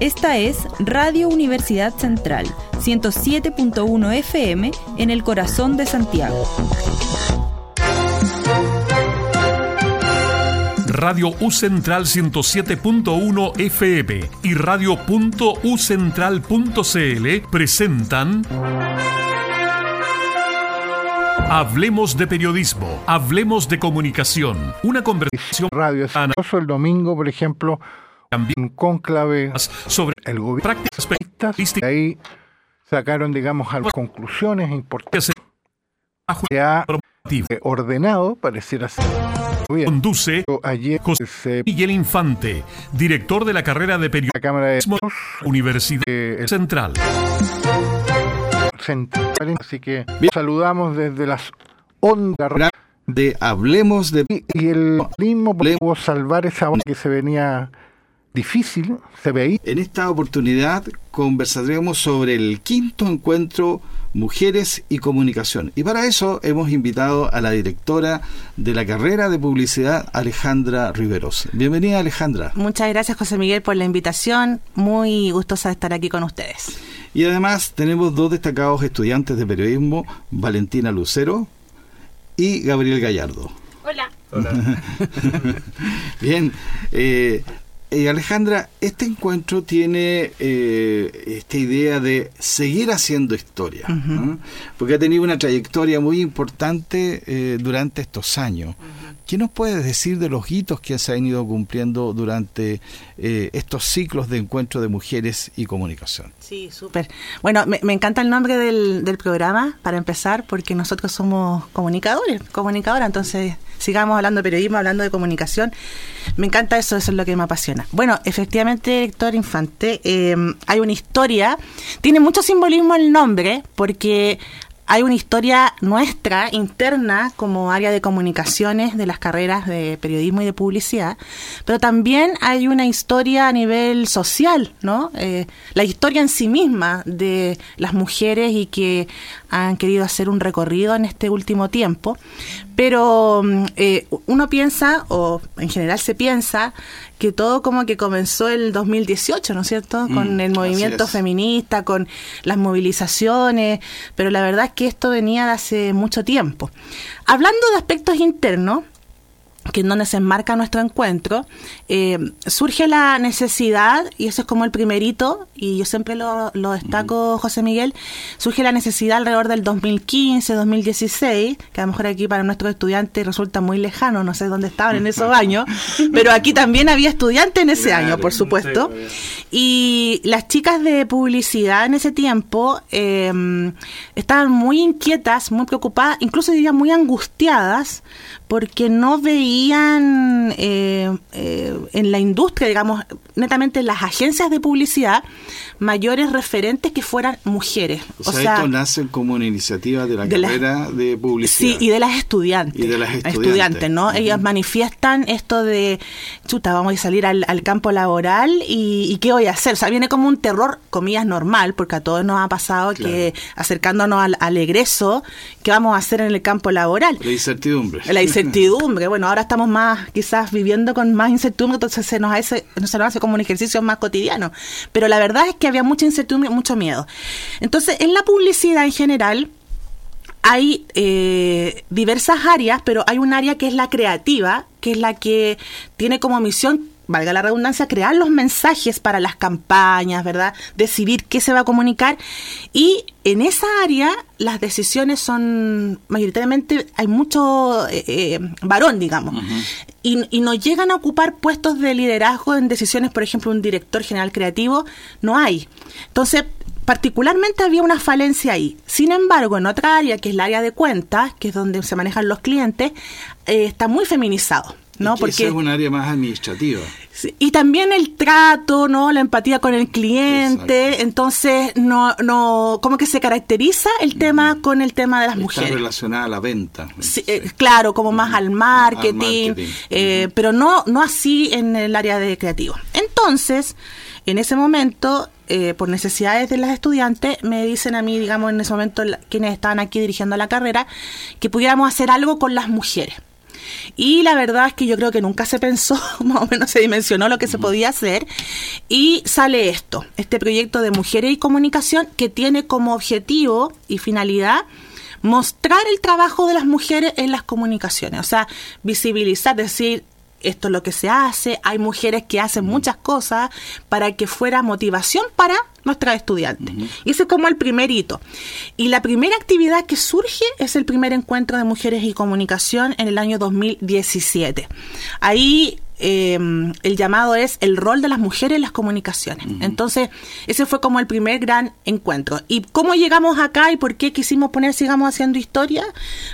Esta es Radio Universidad Central, 107.1 FM en el corazón de Santiago. Radio U Central 107.1 FM y Radio.ucentral.cl presentan Hablemos de periodismo, hablemos de comunicación, una conversación radio es el domingo, por ejemplo, también un cónclave sobre el gobierno prácticas y ahí sacaron, digamos, algunas conclusiones importantes. Se ha ordenado, pareciera ser. Conduce ayer José Miguel Infante, director de la carrera de periodismo la Cámara de Universidad Central. Central. Así que saludamos desde las ondas de Hablemos de y el mismo pudo salvar esa onda que se venía difícil, se veía. En esta oportunidad conversaremos sobre el quinto encuentro Mujeres y Comunicación. Y para eso hemos invitado a la directora de la carrera de publicidad, Alejandra Riveros. Bienvenida, Alejandra. Muchas gracias, José Miguel, por la invitación. Muy gustosa de estar aquí con ustedes. Y además tenemos dos destacados estudiantes de periodismo, Valentina Lucero y Gabriel Gallardo. Hola. Hola. Bien, eh, eh, Alejandra, este encuentro tiene eh, esta idea de seguir haciendo historia, porque ha tenido una trayectoria muy importante eh, durante estos años. ¿Qué nos puedes decir de los hitos que se han ido cumpliendo durante estos ciclos de encuentro de mujeres y comunicación? Sí, súper. Bueno, me, encanta el nombre del, programa, para empezar, porque nosotros somos comunicadores, comunicadoras, entonces sigamos hablando de periodismo, hablando de comunicación. Me encanta eso, eso es lo que me apasiona. Bueno, efectivamente, director Infante, eh, hay una historia, tiene mucho simbolismo el nombre, porque hay una historia nuestra, interna, como área de comunicaciones de las carreras de periodismo y de publicidad, pero también hay una historia a nivel social, ¿no? Eh, la historia en sí misma de las mujeres y que han querido hacer un recorrido en este último tiempo. Pero mm, eh, uno piensa, o en general se piensa, que todo como que comenzó el 2018, ¿no es cierto? Mm, con el movimiento feminista, con las movilizaciones, pero la verdad es que esto venía de hace mucho tiempo. Hablando de aspectos internos, que en donde se enmarca nuestro encuentro, eh, surge la necesidad, y eso es como el primerito, y yo siempre lo, destaco, José Miguel, surge la necesidad alrededor del 2015, 2016, que a lo mejor aquí para nuestros estudiantes resulta muy lejano, no sé dónde estaban en esos años, pero aquí también había estudiantes en ese año, por supuesto, y las chicas de publicidad en ese tiempo eh, estaban muy inquietas, muy preocupadas, incluso diría muy angustiadas, porque no veían eh, eh, en la industria, digamos, netamente en las agencias de publicidad, mayores referentes que fueran mujeres. O, sea, esto nace como una iniciativa de la carrera de publicidad. Sí, y de las estudiantes. Y de las estudiantes. ¿no? Ellas manifiestan esto de, chuta, vamos a salir al, campo laboral y, qué voy a hacer. O sea, viene como un terror, comillas, normal, porque a todos nos ha pasado que acercándonos al, al, egreso, ¿qué vamos a hacer en el campo laboral? La incertidumbre. La incertidumbre. bueno, ahora estamos más, quizás viviendo con más incertidumbre, entonces se nos hace, se nos hace como un ejercicio más cotidiano. Pero la verdad es que había mucha incertidumbre, mucho miedo. Entonces, en la publicidad en general, hay eh, diversas áreas, pero hay un área que es la creativa, que es la que tiene como misión valga la redundancia, crear los mensajes para las campañas, ¿verdad? Decidir qué se va a comunicar. Y en esa área las decisiones son mayoritariamente, hay mucho eh, eh, varón, digamos. y, y no llegan a ocupar puestos de liderazgo en decisiones, por ejemplo, un director general creativo, no hay. Entonces, particularmente había una falencia ahí. Sin embargo, en otra área, que es el área de cuentas, que es donde se manejan los clientes, eh, está muy feminizado. ¿No? Porque es un área más administrativa. y también el trato, ¿no? La empatía con el cliente. Entonces, no, no, como que se caracteriza el tema con el tema de las mujeres. Está relacionada a la venta. Eh, claro, como más al marketing, eh, pero no, no así en el área de creativo. Entonces, en ese momento, eh, por necesidades de las estudiantes, me dicen a mí, digamos, en ese momento, quienes estaban aquí dirigiendo la carrera, que pudiéramos hacer algo con las mujeres. Y la verdad es que yo creo que nunca se pensó, más o menos se dimensionó lo que se podía hacer. Y sale esto, este proyecto de Mujeres y Comunicación que tiene como objetivo y finalidad mostrar el trabajo de las mujeres en las comunicaciones, o sea, visibilizar, decir, esto es lo que se hace, hay mujeres que hacen muchas cosas para que fuera motivación para nuestras estudiantes. Y ese es como el primer hito. Y la primera actividad que surge es el primer encuentro de mujeres y comunicación en el año 2017. Ahí Em, el llamado es el rol de las mujeres en las comunicaciones. Entonces, ese fue como el primer gran encuentro. ¿Y cómo llegamos acá y por qué quisimos poner Sigamos haciendo historia?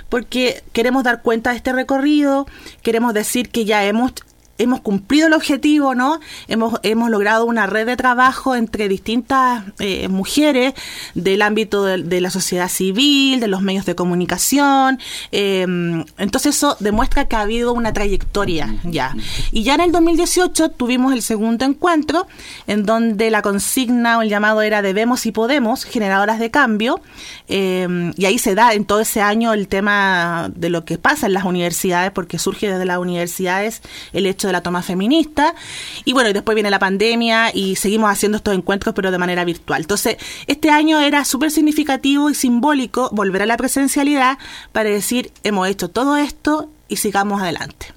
Porque queremos dar cuenta de este recorrido, queremos decir que ya hemos hemos cumplido el objetivo, ¿no? Hemos, hemos logrado una red de trabajo entre distintas eh, mujeres del ámbito de, la sociedad civil, de los medios de comunicación. Em, entonces eso demuestra que ha habido una trayectoria ya. Y ya en el 2018 tuvimos el segundo encuentro en donde la consigna o el llamado era debemos y podemos, generadoras de cambio. Em, y ahí se da en todo ese año el tema de lo que pasa en las universidades, porque surge desde las universidades el hecho de la toma feminista. Y bueno, y después viene la pandemia y seguimos haciendo estos encuentros, pero de manera virtual. Entonces, este año era súper significativo y simbólico volver a la presencialidad para decir, hemos hecho todo esto y sigamos adelante.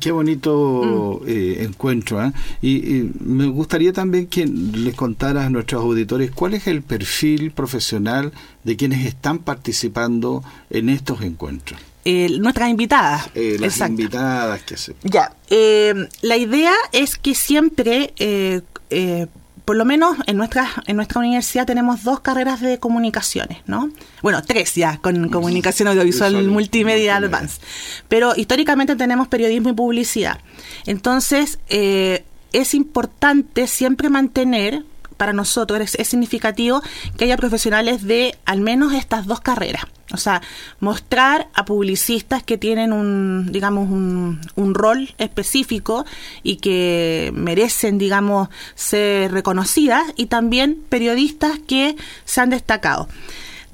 Qué, bonito mm. eh, encuentro. ¿eh? Y, me gustaría también que les contaras a nuestros auditores cuál es el perfil profesional de quienes están participando en estos encuentros eh, nuestras invitadas. Eh, las invitadas que se... Ya, eh, la idea es que siempre, eh, eh, por lo menos en nuestra, en nuestra universidad tenemos dos carreras de comunicaciones, ¿no? Bueno, tres ya, con comunicación audiovisual multimedia advanced. Pero históricamente tenemos periodismo y publicidad. Entonces, es importante siempre mantener para nosotros es, significativo que haya profesionales de al menos estas dos carreras. O sea, mostrar a publicistas que tienen un, digamos, un, un rol específico y que merecen, digamos, ser reconocidas y también periodistas que se han destacado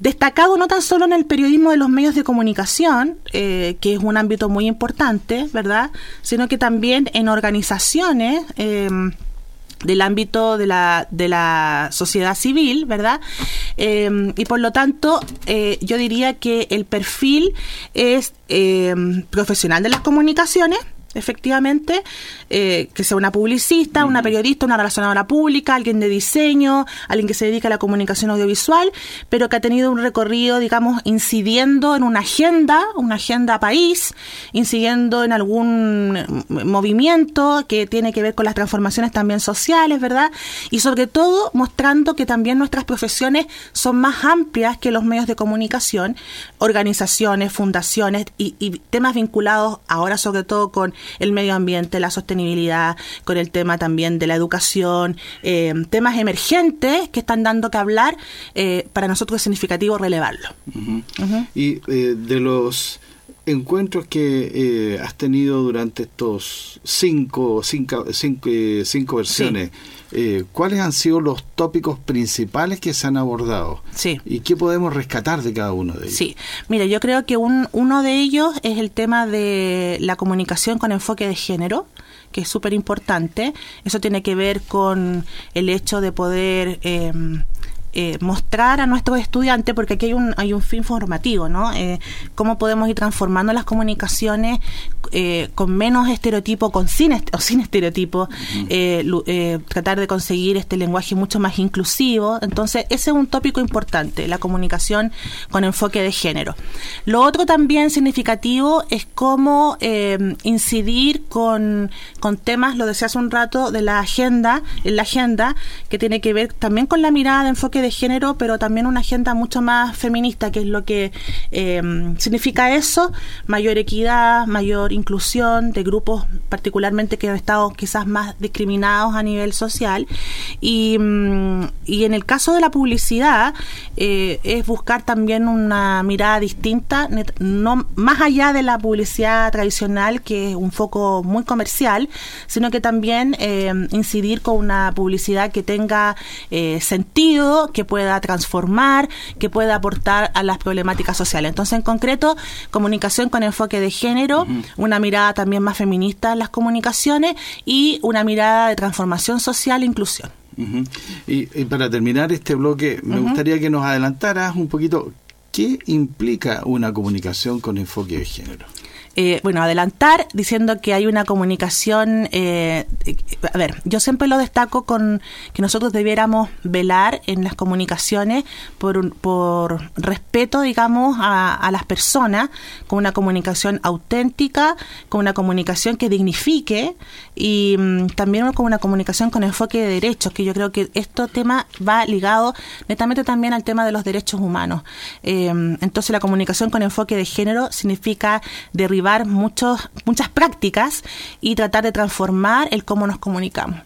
destacado no tan solo en el periodismo de los medios de comunicación, eh, que es un ámbito muy importante, ¿verdad? Sino que también en organizaciones. Eh, del ámbito de la, de la sociedad civil, ¿verdad? Eh, y por lo tanto, eh, yo diría que el perfil es eh, profesional de las comunicaciones, efectivamente, eh, que sea una publicista, una periodista, una relacionadora pública, alguien de diseño, alguien que se dedica a la comunicación audiovisual, pero que ha tenido un recorrido, digamos, incidiendo en una agenda, una agenda país, incidiendo en algún movimiento que tiene que ver con las transformaciones también sociales, ¿verdad? Y sobre todo mostrando que también nuestras profesiones son más amplias que los medios de comunicación, organizaciones, fundaciones y, y temas vinculados ahora sobre todo con el medio ambiente, la sostenibilidad, con el tema también de la educación, eh, temas emergentes que están dando que hablar, eh, para nosotros es significativo relevarlo. Y eh, de los encuentros que has tenido durante estos cinco, cinco, cinco, versiones, ¿cuáles han sido los tópicos principales que se han abordado? Sí. ¿Y qué podemos rescatar de cada uno de ellos? Sí, mira, yo creo que un, uno de ellos es el tema de la comunicación con enfoque de género que es súper importante. Eso tiene que ver con el hecho de poder eh, eh, mostrar a nuestros estudiantes, porque aquí hay un, hay un fin formativo, ¿no? Eh, cómo podemos ir transformando las comunicaciones eh, con menos estereotipo, con sin o sin estereotipo, tratar de conseguir este lenguaje mucho más inclusivo. Entonces, ese es un tópico importante, la comunicación con enfoque de género. Lo otro también significativo es cómo incidir con, con temas, lo decía hace un rato, de la agenda, en la agenda, que tiene que ver también con la mirada de enfoque de género, pero también una agenda mucho más feminista, que es lo que eh, significa eso, mayor equidad, mayor inclusión de grupos particularmente que han estado quizás más discriminados a nivel social. Y, mm, y en el caso de la publicidad, eh, es buscar también una mirada distinta, no más allá de la publicidad tradicional, que es un foco muy comercial, sino que también eh, incidir con una publicidad que tenga sentido, que pueda transformar, que pueda aportar a las problemáticas sociales. Entonces, en concreto, comunicación con enfoque de género, una mirada también más feminista en las comunicaciones y una mirada de transformación social e inclusión. y, para terminar este bloque, me gustaría que nos adelantaras un poquito qué implica una comunicación con enfoque de género. Eh, bueno, adelantar diciendo que hay una comunicación, eh, a ver, yo siempre lo destaco con que nosotros debiéramos velar en las comunicaciones por, por respeto, digamos, a, las personas, con una comunicación auténtica, con una comunicación que dignifique y mm, también con una comunicación con enfoque de derechos, que yo creo que este tema va ligado netamente también al tema de los derechos humanos. Eh, entonces la comunicación con enfoque de género significa derribar muchos, muchas prácticas y tratar de transformar el cómo nos comunicamos.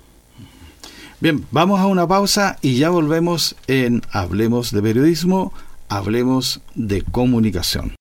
Bien, vamos a una pausa y ya volvemos en Hablemos de Periodismo, Hablemos de Comunicación.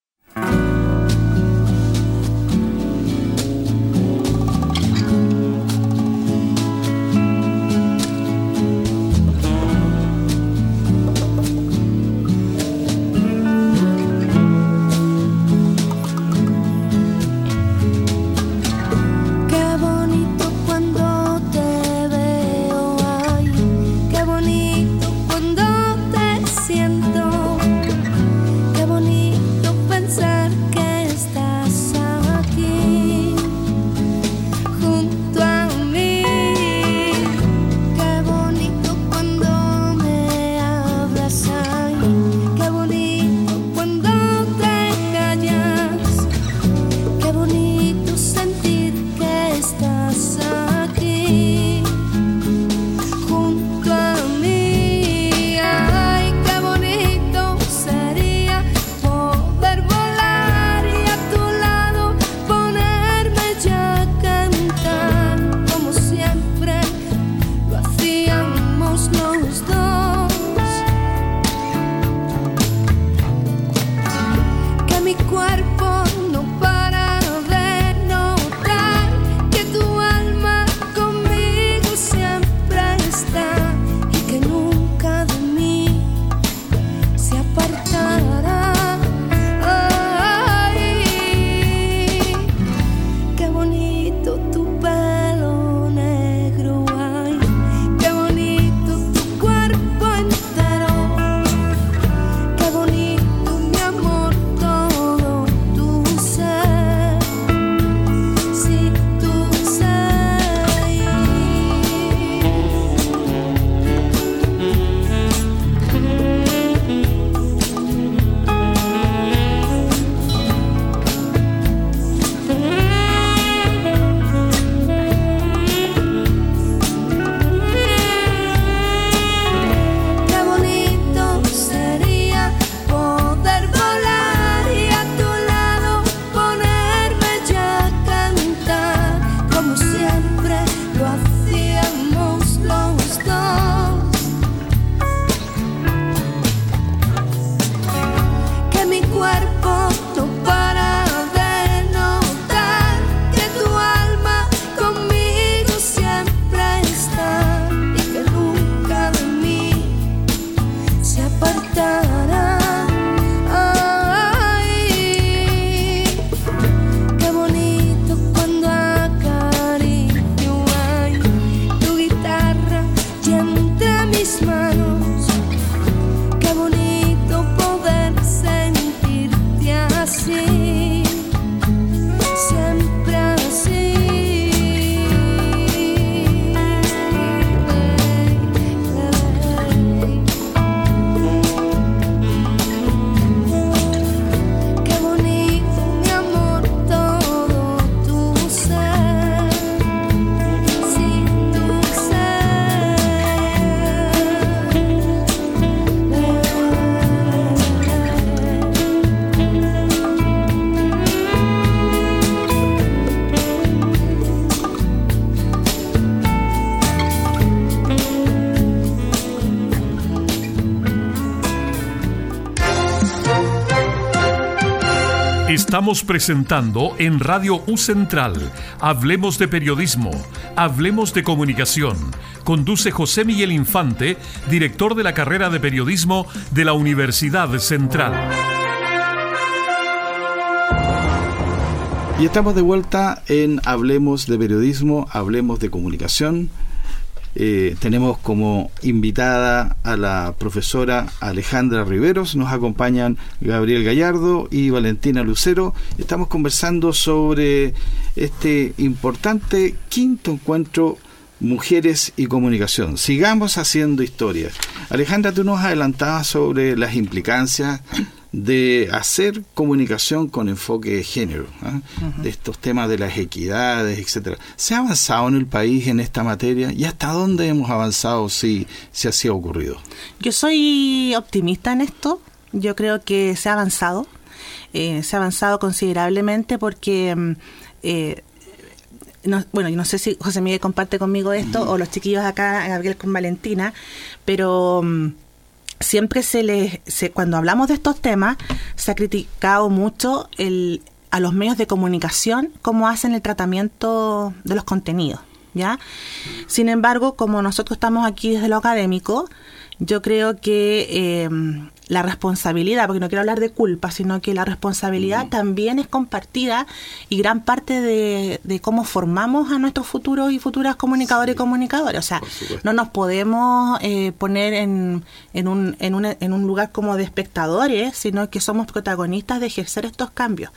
Estamos presentando en Radio U Central. Hablemos de periodismo. Hablemos de comunicación. Conduce José Miguel Infante, director de la carrera de periodismo de la Universidad Central. Y estamos de vuelta en Hablemos de periodismo, hablemos de comunicación. Eh, tenemos como invitada a la profesora Alejandra Riveros, nos acompañan Gabriel Gallardo y Valentina Lucero. Estamos conversando sobre este importante quinto encuentro Mujeres y Comunicación. Sigamos haciendo historias. Alejandra, tú nos adelantabas sobre las implicancias de hacer comunicación con enfoque de género, ¿ah? de estos temas de las equidades, etcétera. ¿Se ha avanzado en el país en esta materia y hasta dónde hemos avanzado si, si así ha ocurrido? Yo soy optimista en esto. Yo creo que se ha avanzado. Eh, se ha avanzado considerablemente porque mm, eh, bueno, yo no sé si José Miguel comparte conmigo esto o los chiquillos acá, Gabriel con Valentina, pero mm, siempre se les, cuando hablamos de estos temas, se ha criticado mucho el, a los medios de comunicación cómo hacen el tratamiento de los contenidos. ¿Ya? Sin embargo, como nosotros estamos aquí desde lo académico, yo creo que eh, la responsabilidad, porque no quiero hablar de culpa, sino que la responsabilidad también es compartida y gran parte de, cómo formamos a nuestros futuros y futuras comunicadores y comunicadores. O sea, no nos podemos eh, poner en, en, un, en, un, en un lugar como de espectadores, sino que somos protagonistas de ejercer estos cambios.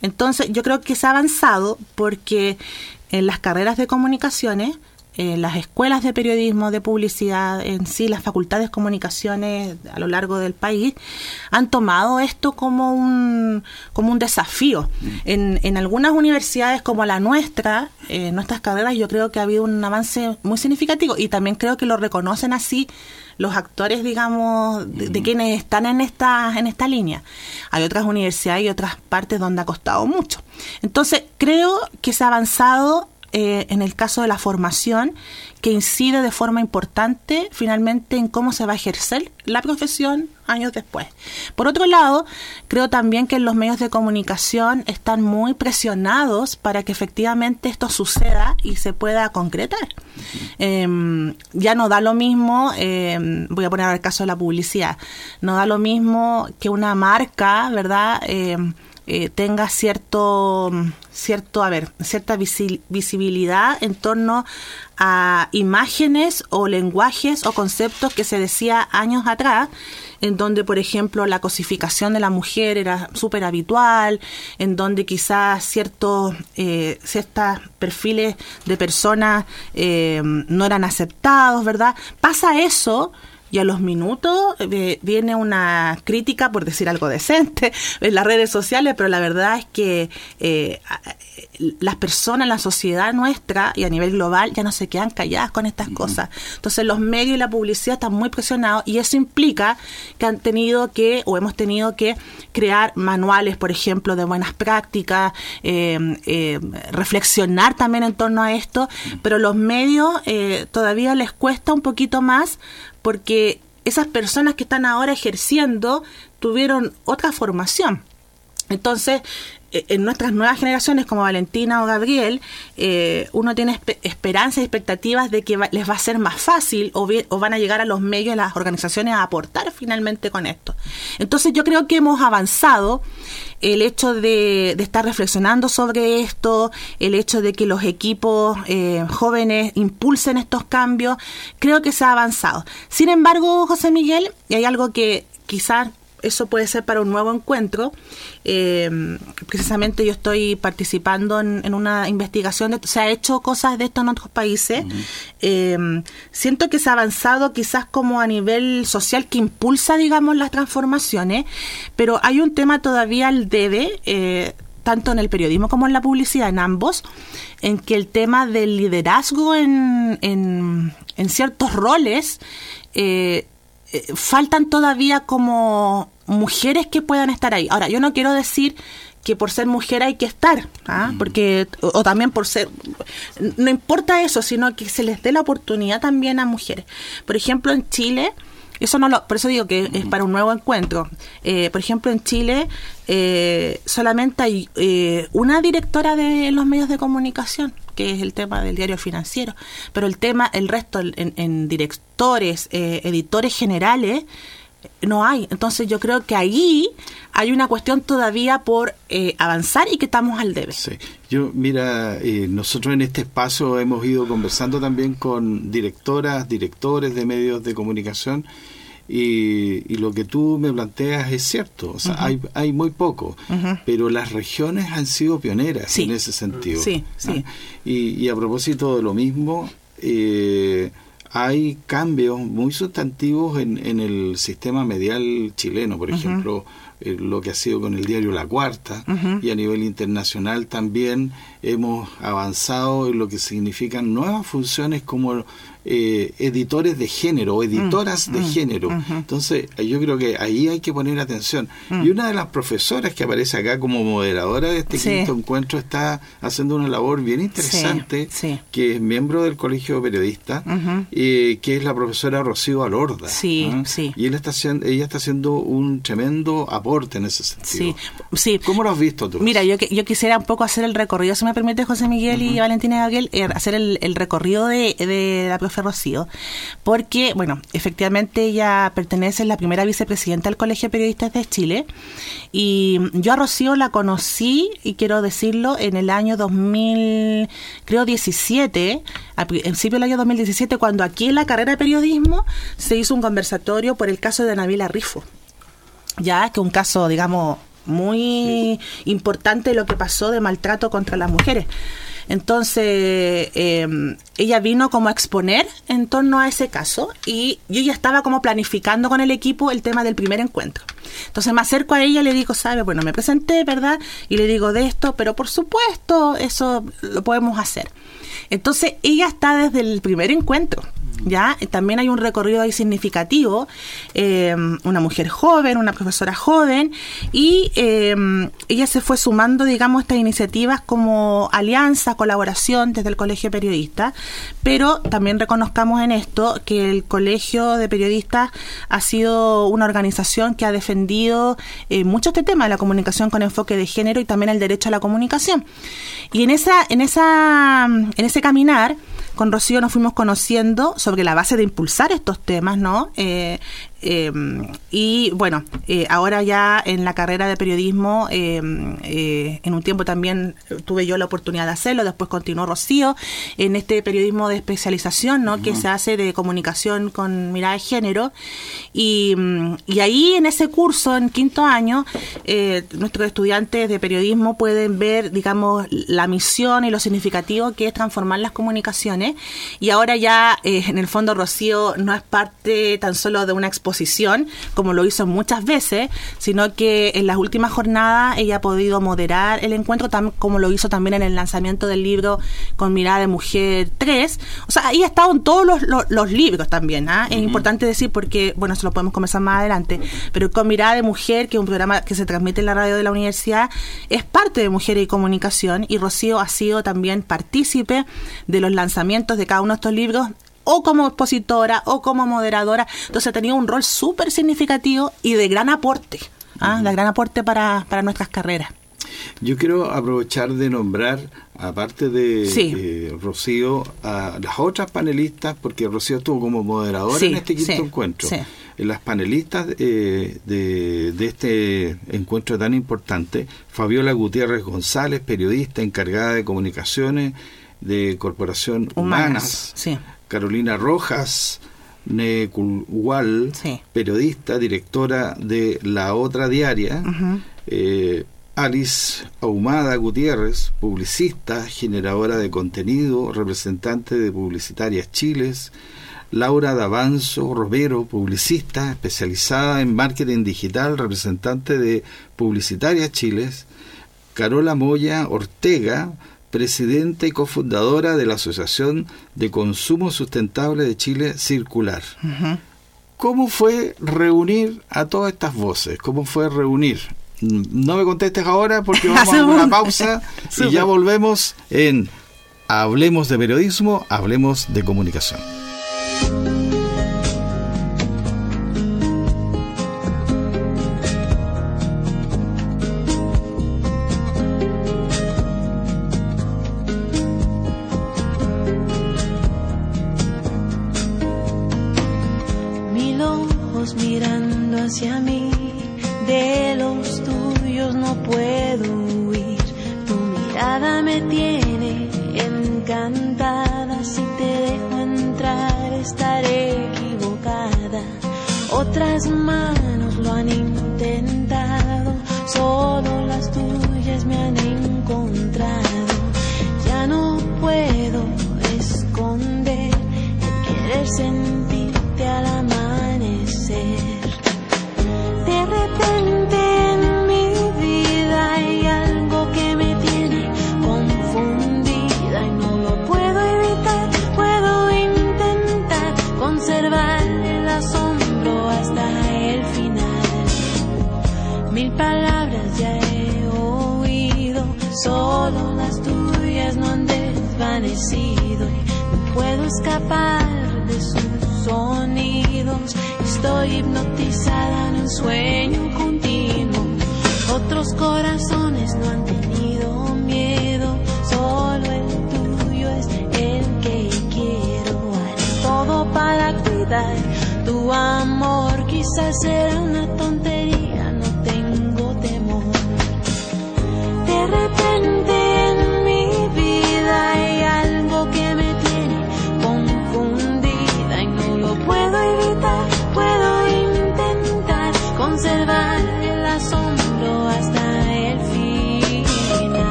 Entonces, yo creo que se ha avanzado porque en las carreras de comunicaciones en las escuelas de periodismo, de publicidad, en sí las facultades de comunicaciones a lo largo del país, han tomado esto como un, como un desafío. En, en algunas universidades como la nuestra, en nuestras carreras, yo creo que ha habido un avance muy significativo y también creo que lo reconocen así los actores, digamos, de, quienes están en esta, en esta línea. Hay otras universidades y otras partes donde ha costado mucho. Entonces, creo que se ha avanzado eh, en el caso de la formación que incide de forma importante finalmente en cómo se va a ejercer la profesión años después. Por otro lado, creo también que los medios de comunicación están muy presionados para que efectivamente esto suceda y se pueda concretar. Em, ya no da lo mismo, em, voy a poner el caso de la publicidad, no da lo mismo que una marca, ¿verdad? Eh, tenga cierto, cierto, a ver, cierta visibilidad en torno a imágenes o lenguajes o conceptos que se decía años atrás, en donde, por ejemplo, la cosificación de la mujer era súper habitual, en donde quizás ciertos, eh, perfiles de personas eh, no eran aceptados, ¿verdad? Pasa eso y a los minutos eh, viene una crítica, por decir algo decente, en las redes sociales, pero la verdad es que eh, las personas, la sociedad nuestra y a nivel global ya no se quedan calladas con estas cosas. Entonces los medios y la publicidad están muy presionados y eso implica que han tenido que o hemos tenido que crear manuales, por ejemplo, de buenas prácticas, eh, reflexionar también en torno a esto, pero los medios todavía les cuesta un poquito más porque esas personas que están ahora ejerciendo tuvieron otra formación. Entonces, en nuestras nuevas generaciones como Valentina o Gabriel, eh, uno tiene esperanzas y expectativas de que les va a ser más fácil o, o van a llegar a los medios, a las organizaciones a aportar finalmente con esto. Entonces yo creo que hemos avanzado el hecho de, estar reflexionando sobre esto, el hecho de que los equipos eh, jóvenes impulsen estos cambios, creo que se ha avanzado. Sin embargo, José Miguel, y hay algo que quizás eso puede ser para un nuevo encuentro. Eh, precisamente yo estoy participando en, una investigación, de, se ha hecho cosas de esto en otros países. Eh, siento que se ha avanzado quizás como a nivel social que impulsa, digamos, las transformaciones, pero hay un tema todavía al debe. Eh, tanto en el periodismo como en la publicidad, en ambos, en que el tema del liderazgo en, en, en ciertos roles eh, eh, faltan todavía como mujeres que puedan estar ahí. Ahora, yo no quiero decir que por ser mujer hay que estar, ¿ah? Mm. porque o, también por ser, no importa eso, sino que se les dé la oportunidad también a mujeres. Por ejemplo, en Chile Eso no lo, por eso digo que es para un nuevo encuentro. Eh, por ejemplo, en Chile eh, solamente hay eh, una directora de los medios de comunicación, que es el tema del diario financiero, pero el tema, el resto, en, directores, editores generales, no hay. Entonces yo creo que ahí hay una cuestión todavía por avanzar y que estamos al debe. Sí. Yo, mira, nosotros en este espacio hemos ido conversando también con directoras, directores de medios de comunicación y, lo que tú me planteas es cierto, o sea, hay, hay muy poco, pero las regiones han sido pioneras en ese sentido. Sí, sí. Y, a propósito de lo mismo, eh, hay cambios muy sustantivos en, en el sistema medial chileno, por ejemplo, eh, lo que ha sido con el diario La Cuarta, y a nivel internacional también hemos avanzado en lo que significan nuevas funciones como eh, editores de género o editoras mm, de mm, género. Entonces, yo creo que ahí hay que poner atención. Mm. Y una de las profesoras que aparece acá como moderadora de este quinto encuentro está haciendo una labor bien interesante, que es miembro del Colegio de Periodistas, eh, que es la profesora Rocío Alorda. Sí, Y él está ella está haciendo un tremendo aporte en ese sentido. Sí, ¿Cómo lo has visto tú? Mira, yo, yo quisiera un poco hacer el recorrido, si me permite José Miguel y Valentina Gabriel, eh, hacer el, el recorrido de, de la profesora Rocío, porque, bueno, efectivamente ella pertenece, a la primera vicepresidenta del Colegio de Periodistas de Chile, y yo a Rocío la conocí, y quiero decirlo, en el año 2000, creo 17, al principio del año 2017, cuando aquí en la carrera de periodismo se hizo un conversatorio por el caso de Nabila Rifo, ya que un caso, digamos, muy importante lo que pasó de maltrato contra las mujeres. Entonces, em, ella vino como a exponer en torno a ese caso y yo ya estaba como planificando con el equipo el tema del primer encuentro. Entonces me acerco a ella y le digo, sabe, bueno, me presenté, ¿verdad? Y le digo de esto, pero por supuesto, eso lo podemos hacer. Entonces ella está desde el primer encuentro. ¿Ya? También hay un recorrido ahí significativo, em, una mujer joven, una profesora joven, y em, ella se fue sumando, digamos, estas iniciativas como alianza, colaboración desde el Colegio de Periodistas, pero también reconozcamos en esto que el Colegio de Periodistas ha sido una organización que ha defendido eh, mucho este tema la comunicación con enfoque de género y también el derecho a la comunicación. Y en esa, en esa, en ese caminar, con Rocío nos fuimos conociendo sobre la base de impulsar estos temas, ¿no? Eh, eh, y bueno, eh, ahora ya en la carrera de periodismo, eh, en un tiempo también tuve yo la oportunidad de hacerlo, después continuó Rocío en este periodismo de especialización, ¿no? Que se hace de comunicación con mirada de género. Y, y ahí en ese curso, en quinto año, nuestros estudiantes de periodismo pueden ver, digamos, la misión y lo significativo que es transformar las comunicaciones. Y ahora ya, en el fondo, Rocío no es parte tan solo de una exposición como lo hizo muchas veces, sino que en las últimas jornadas ella ha podido moderar el encuentro, como lo hizo también en el lanzamiento del libro Con Mirada de Mujer 3. O sea, ahí ha estado en todos los, libros también. ¿ah? Es importante decir porque, bueno, eso lo podemos comenzar más adelante, pero Con Mirada de Mujer, que es un programa que se transmite en la radio de la universidad, es parte de Mujeres y Comunicación y Rocío ha sido también partícipe de los lanzamientos de cada uno de estos libros o como expositora o como moderadora. Entonces tenido un rol súper significativo y de gran aporte, ¿ah? de gran aporte para, para nuestras carreras. Yo quiero aprovechar de nombrar, aparte de eh, Rocío, a las otras panelistas, porque Rocío estuvo como moderadora en este quinto encuentro. Las panelistas eh, de, de, este encuentro tan importante, Fabiola Gutiérrez González, periodista encargada de comunicaciones de Corporación Humanas. sí. Carolina Rojas Neculhual, periodista, directora de La Otra Diaria, eh, Alice Ahumada Gutiérrez, publicista, generadora de contenido, representante de Publicitarias Chiles, Laura Davanzo Romero, publicista, especializada en marketing digital, representante de Publicitarias Chiles, Carola Moya Ortega, presidenta y cofundadora de la Asociación de Consumo Sustentable de Chile Circular. ¿Cómo fue reunir a todas estas voces? ¿Cómo fue reunir? No me contestes ahora porque vamos a una pausa y ya volvemos en Hablemos de Periodismo, Hablemos de Comunicación.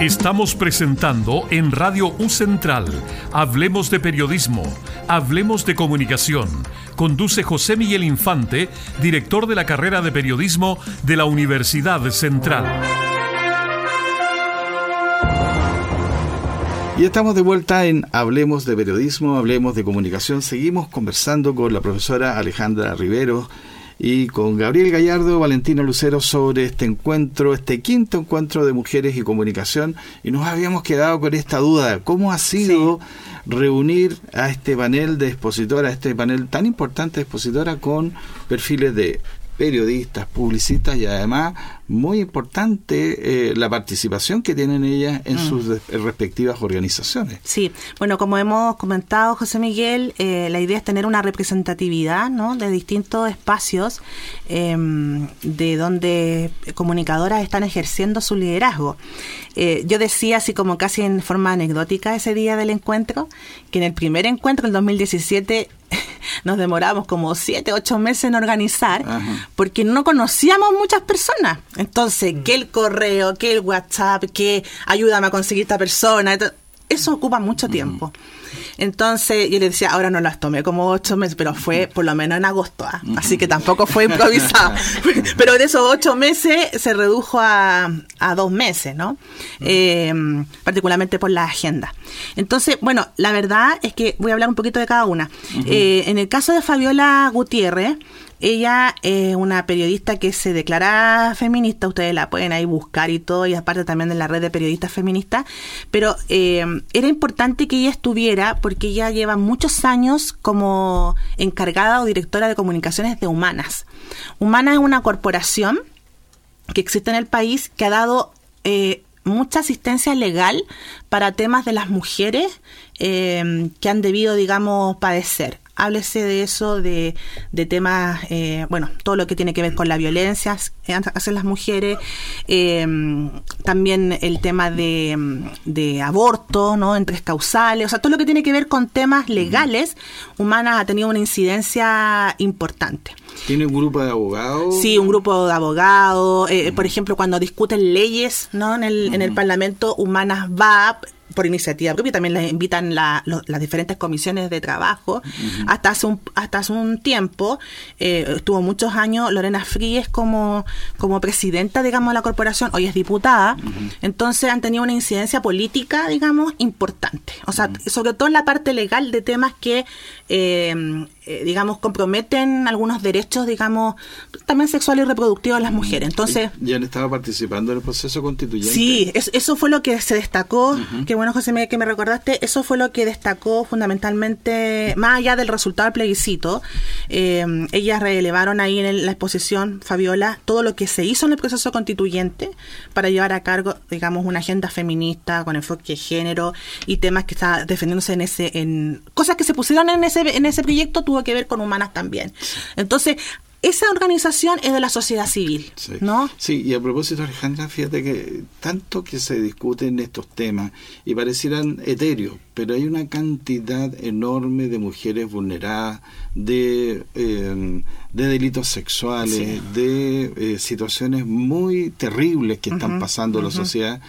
Estamos presentando en Radio U Central. Hablemos de periodismo. Hablemos de comunicación. Conduce José Miguel Infante, director de la carrera de periodismo de la Universidad Central. Y estamos de vuelta en Hablemos de Periodismo, Hablemos de Comunicación. Seguimos conversando con la profesora Alejandra Rivero y con Gabriel Gallardo, Valentino Lucero sobre este encuentro, este quinto encuentro de mujeres y comunicación. Y nos habíamos quedado con esta duda, ¿cómo ha sido reunir a este panel de expositoras, a este panel tan importante de expositora con perfiles de periodistas, publicistas y además muy importante eh, la participación que tienen ellas en sus de- respectivas organizaciones. Sí, bueno, como hemos comentado, José Miguel, eh, la idea es tener una representatividad ¿no? de distintos espacios eh, de donde comunicadoras están ejerciendo su liderazgo. Eh, yo decía, así como casi en forma anecdótica ese día del encuentro, que en el primer encuentro, el 2017, nos demoramos como siete, ocho meses en organizar, Ajá. porque no conocíamos muchas personas. Entonces, que el correo, que el WhatsApp, que ayúdame a conseguir esta persona, eso ocupa mucho tiempo. Entonces yo le decía, ahora no las tomé como ocho meses, pero fue por lo menos en agosto, ¿ah? así que tampoco fue improvisado. pero de esos ocho meses se redujo a, dos meses, ¿no? Eh, particularmente por la agenda. Entonces, bueno, la verdad es que voy a hablar un poquito de cada una. Eh, en el caso de Fabiola Gutiérrez, ella es una periodista que se declara feminista, ustedes la pueden ahí buscar y todo, y aparte también de la red de periodistas feministas, pero eh, era importante que ella estuviera porque ella lleva muchos años como encargada o directora de comunicaciones de Humanas. Humanas es una corporación que existe en el país que ha dado eh, mucha asistencia legal para temas de las mujeres eh, que han debido, digamos, padecer háblese de eso, de, de temas, eh, bueno, todo lo que tiene que ver con la violencia hacia las mujeres, em, también el tema de, de, aborto, ¿no? En tres causales, o sea, todo lo que tiene que ver con temas legales, Humanas ha tenido una incidencia importante. ¿Tiene un grupo de abogados? Sí, un grupo de abogados. Eh, por ejemplo, cuando discuten leyes ¿no? en, el, en el Parlamento, Humanas va, por iniciativa propia, también les invitan las diferentes comisiones de trabajo. Hasta hace un, hasta hace un tiempo, eh, estuvo muchos años Lorena Fríes como, como presidenta, digamos, de la corporación, hoy es diputada, entonces han tenido una incidencia política, digamos, importante. O sea, sobre todo en la parte legal de temas que eh, eh, digamos, comprometen algunos derechos, digamos, también sexuales y reproductivos de las mujeres. Entonces... ¿Ya han estado participando en el proceso constituyente? Sí, eso, fue lo que se destacó, que bueno, José, que me recordaste, eso fue lo que destacó fundamentalmente, más allá del resultado del plebiscito, eh, ellas relevaron ahí en la exposición, Fabiola, todo lo que se hizo en el proceso constituyente para llevar a cargo, digamos, una agenda feminista con enfoque de género y temas que está defendiéndose en ese, en cosas que se pusieron en ese, en ese proyecto, tuvo que ver con humanas también. Entonces, esa organización es de la sociedad civil, ¿no? Sí, y a propósito, Alejandra, fíjate que tanto que se discuten estos temas y parecieran etéreos, pero hay una cantidad enorme de mujeres vulneradas, de, em, de delitos sexuales, de eh, situaciones muy terribles que están pasando en la sociedad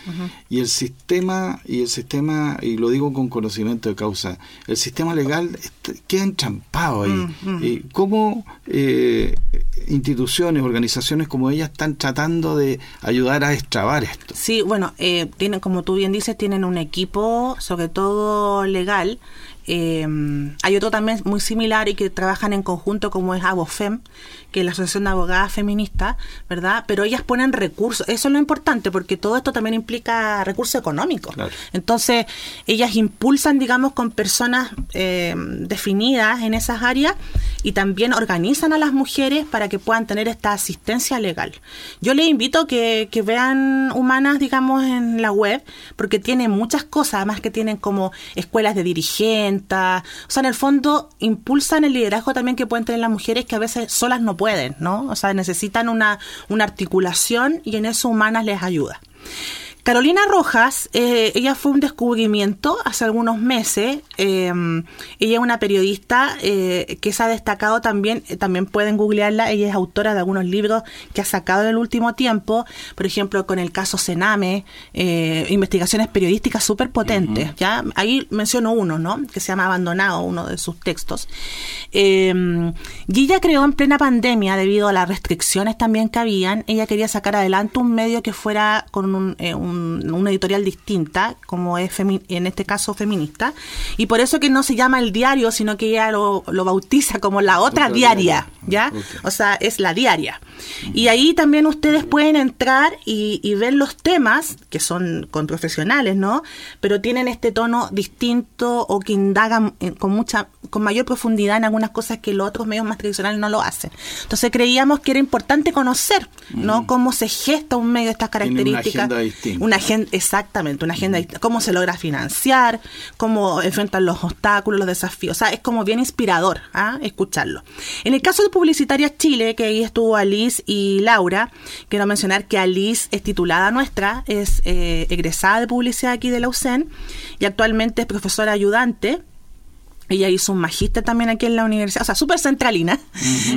y el sistema y el sistema y lo digo con conocimiento de causa, el sistema legal queda entrampado ahí. y ¿Cómo eh, instituciones, organizaciones como ellas están tratando de ayudar a extrabar esto? Sí, bueno, eh, tienen como tú bien dices, tienen un equipo, sobre todo legal eh, hay otro también muy similar y que trabajan en conjunto como es ABOFEM, que es la Asociación de Abogadas Feministas, ¿verdad? Pero ellas ponen recursos, eso es lo importante porque todo esto también implica recursos económicos. Entonces, ellas impulsan, digamos, con personas eh, definidas en esas áreas y también organizan a las mujeres para que puedan tener esta asistencia legal. Yo les invito que, que vean Humanas, digamos, en la web, porque tiene muchas cosas, además que tienen como escuelas de dirigentes, o sea, en el fondo impulsan el liderazgo también que pueden tener las mujeres que a veces solas no pueden, ¿no? O sea, necesitan una, una articulación y en eso Humanas les ayuda. Carolina Rojas, eh, ella fue un descubrimiento hace algunos meses. Eh, ella es una periodista eh, que se ha destacado también, también pueden googlearla. Ella es autora de algunos libros que ha sacado en el último tiempo, por ejemplo, con el caso Sename, investigaciones periodísticas súper potentes. ¿ya? Ahí menciono uno, ¿no? Que se llama Abandonado, uno de sus textos. y ella creó en plena pandemia, debido a las restricciones también que habían, ella quería sacar adelante un medio que fuera con un una editorial distinta, como es en este caso feminista, y por eso que no se llama el diario, sino que ella lo, bautiza como la otra, diaria, ¿ya? O sea, es la diaria. Y ahí también ustedes pueden entrar y, ver los temas, que son con profesionales, ¿no? Pero tienen este tono distinto o que indagan eh, con mucha, con mayor profundidad en algunas cosas que los otros medios más tradicionales no lo hacen. Entonces creíamos que era importante conocer, ¿no? Cómo se gesta un medio de estas características. Una agenda, exactamente, una agenda, cómo se logra financiar, cómo enfrentan los obstáculos, los desafíos. O sea, es como bien inspirador ¿ah? escucharlo. En el caso de Publicitarias Chile, que ahí estuvo Alice y Laura, quiero mencionar que Alice es titulada nuestra, es eh, egresada de publicidad aquí de la UCEN y actualmente es profesora ayudante ella hizo un magíster también aquí en la universidad, o sea, súper centralina.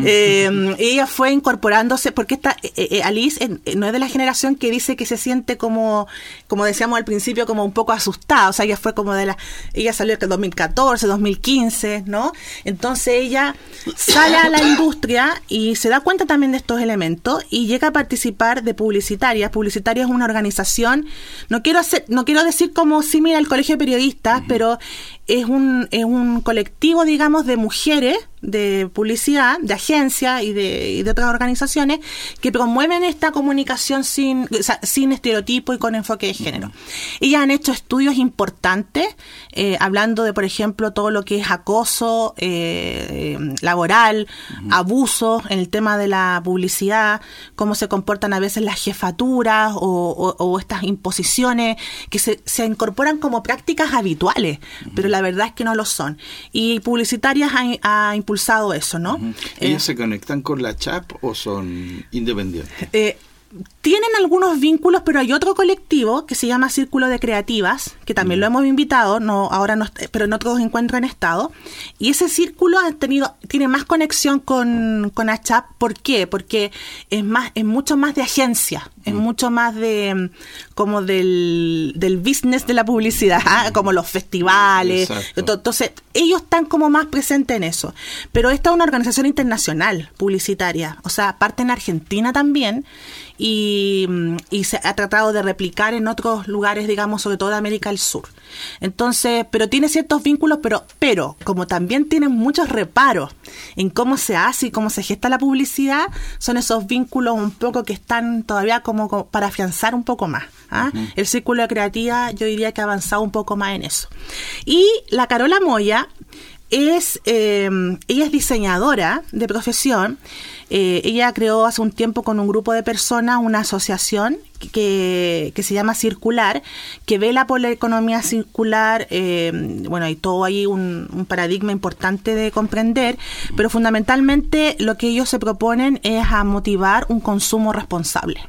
Eh, ella fue incorporándose, porque esta eh, eh, Alice no es de la generación que dice que se siente como, como decíamos al principio, como un poco asustada. O sea, ella fue como de la. Ella salió en 2014, 2015, ¿no? Entonces ella sale a la industria y se da cuenta también de estos elementos y llega a participar de Publicitaria. Publicitaria es una organización, no quiero, hacer, no quiero decir como similar al Colegio de Periodistas, pero es un, es un colectivo, digamos, de mujeres de publicidad, de agencias y de, y de otras organizaciones que promueven esta comunicación sin, sin estereotipo y con enfoque de género. Ellas han hecho estudios importantes, eh, hablando de, por ejemplo, todo lo que es acoso eh, laboral, abuso en el tema de la publicidad, cómo se comportan a veces las jefaturas o, o, estas imposiciones que se, se, incorporan como prácticas habituales, pero la verdad es que no lo son. Y Publicitarias ha, ha impulsado eso, ¿no? ¿Ellos eh, se conectan con la CHAP o son independientes? Eh, tienen algunos vínculos, pero hay otro colectivo que se llama Círculo de Creativas, que también lo hemos invitado, no ahora no, pero en otros encuentros en estado. Y ese círculo ha tenido, tiene más conexión con, con ACHAP. ¿Por qué? Porque es más, es mucho más de agencia, es mucho más de como del, del business de la publicidad, ¿ah? como los festivales. Entonces, ellos están como más presentes en eso. Pero esta es una organización internacional publicitaria, o sea, parte en Argentina también y, se ha tratado de replicar en otros lugares, digamos, sobre todo de América del Sur. Entonces, pero tiene ciertos vínculos, pero, pero como también tiene muchos reparos en cómo se hace y cómo se gesta la publicidad, son esos vínculos un poco que están todavía como, para afianzar un poco más. ¿ah? El círculo de creativa yo diría que ha avanzado un poco más en eso. Y la Carola Moya es, eh, ella es diseñadora de profesión eh, ella creó hace un tiempo con un grupo de personas una asociación que, se llama Circular, que vela por la economía circular, eh, bueno, hay todo ahí un, un, paradigma importante de comprender, pero fundamentalmente lo que ellos se proponen es a motivar un consumo responsable.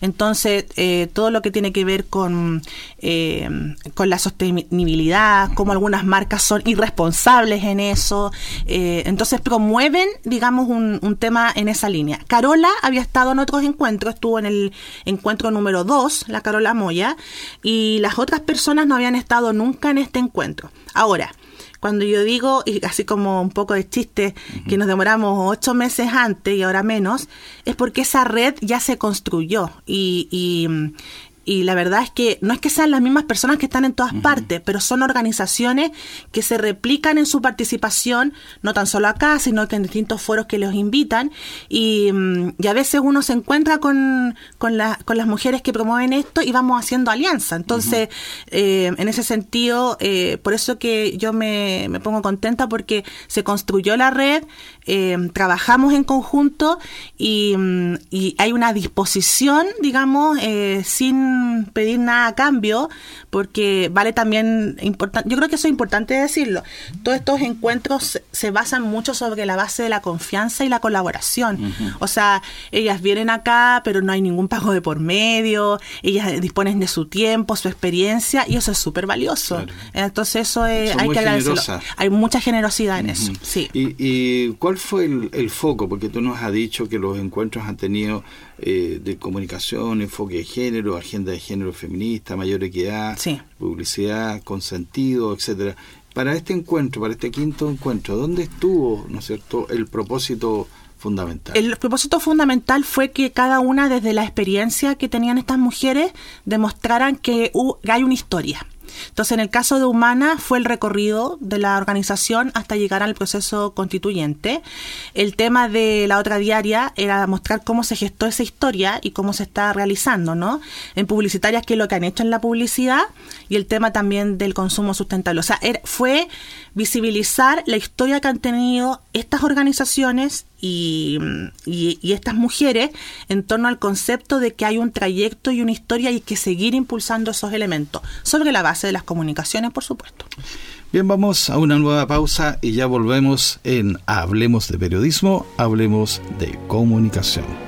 Entonces, eh, todo lo que tiene que ver con, eh, con la sostenibilidad, como algunas marcas son irresponsables en eso, eh, entonces promueven, digamos, un, un, tema en esa línea. Carola había estado en otros encuentros, estuvo en el encuentro número 2, la Carola Moya, y las otras personas no habían estado nunca en este encuentro. Ahora, cuando yo digo, y así como un poco de chiste, que nos demoramos ocho meses antes y ahora menos, es porque esa red ya se construyó y, y, y la verdad es que no es que sean las mismas personas que están en todas partes, pero son organizaciones que se replican en su participación, no tan solo acá, sino que en distintos foros que los invitan. Y, mm, a veces uno se encuentra con, con, con, las mujeres que promueven esto y vamos haciendo alianza. Entonces, eh, en ese sentido, eh, por eso que yo me, me pongo contenta porque se construyó la red, eh, trabajamos en conjunto y, mm, y, hay una disposición, digamos, sin pedir nada a cambio, porque vale también importante, yo creo que eso es importante decirlo. Todos estos encuentros se, basan mucho sobre la base de la confianza y la colaboración. O sea, ellas vienen acá, pero no hay ningún pago de por medio, ellas disponen de su tiempo, su experiencia, y eso es súper valioso. Entonces eso es, hay que agradecerlo. Hay mucha generosidad en eso. Sí. ¿Y, cuál fue el foco? Porque tú nos has dicho que los encuentros han tenido eh, de comunicación, enfoque de género, agenda de género feminista, mayor equidad, publicidad con sentido, etcétera. Para este encuentro, para este quinto encuentro, ¿dónde estuvo, no es cierto, el propósito fundamental? El propósito fundamental fue que cada una, desde la experiencia que tenían estas mujeres, demostraran que hay una historia entonces, en el caso de Humana fue el recorrido de la organización hasta llegar al proceso constituyente. El tema de la otra diaria era mostrar cómo se gestó esa historia y cómo se está realizando, ¿no? En publicitarias, qué es lo que han hecho en la publicidad y el tema también del consumo sustentable. O sea, fue visibilizar la historia que han tenido estas organizaciones y, y, estas mujeres en torno al concepto de que hay un trayecto y una historia y que seguir impulsando esos elementos, sobre la base de las comunicaciones, por supuesto. Bien, vamos a una nueva pausa y ya volvemos en Hablemos de Periodismo, Hablemos de Comunicación.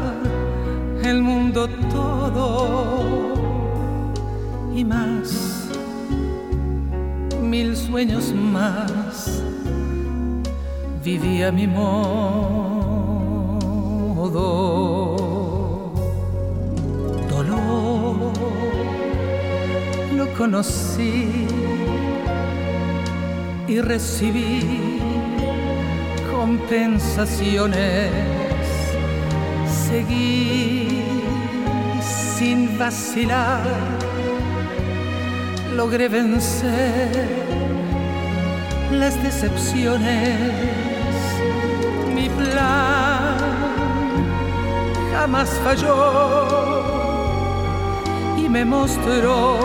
el mundo todo y más, mil sueños más, vivía mi modo. Dolor, lo conocí y recibí compensaciones. Seguí sin vacilar, logré vencer las decepciones. Mi plan jamás falló y me mostró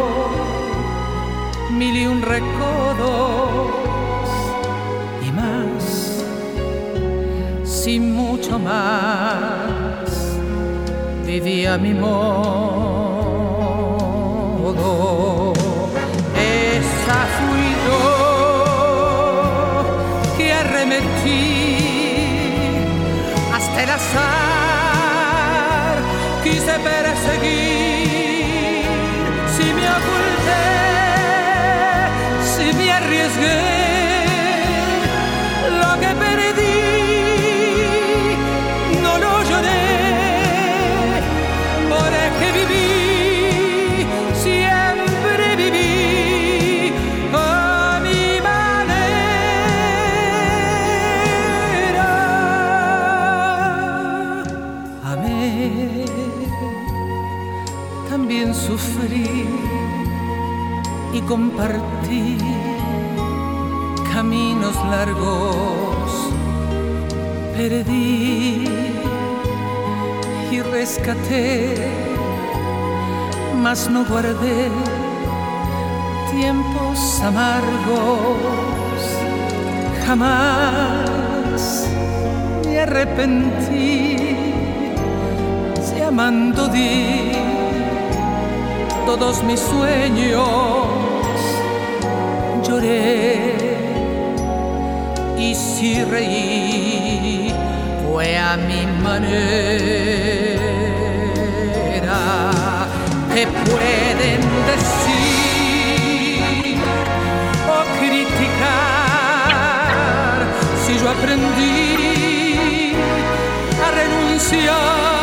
mil y un recodos y mucho más vivía mi modo. Esa fui yo que arremetí hasta el azar, quise perseguir, si me oculté, si me arriesgué. No guardé tiempos amargos, jamás me arrepentí, si amando di todos mis sueños y si reí fue a mi manera. Te pueden decir o criticar si yo aprendí a renunciar,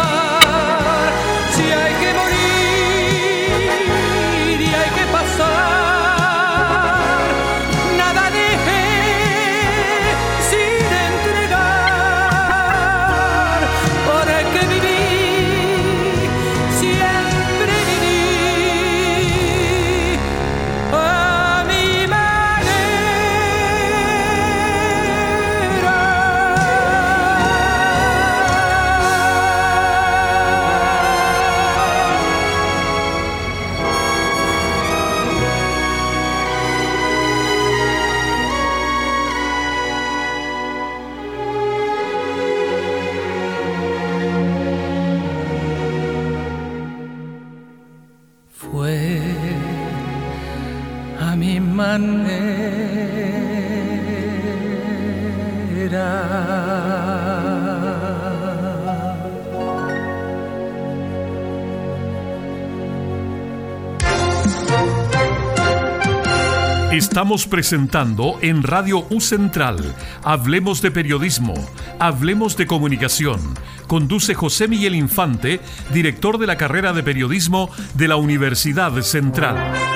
Estamos presentando en Radio U Central. Hablemos de periodismo, hablemos de comunicación. Conduce José Miguel Infante, director de la carrera de periodismo de la Universidad Central.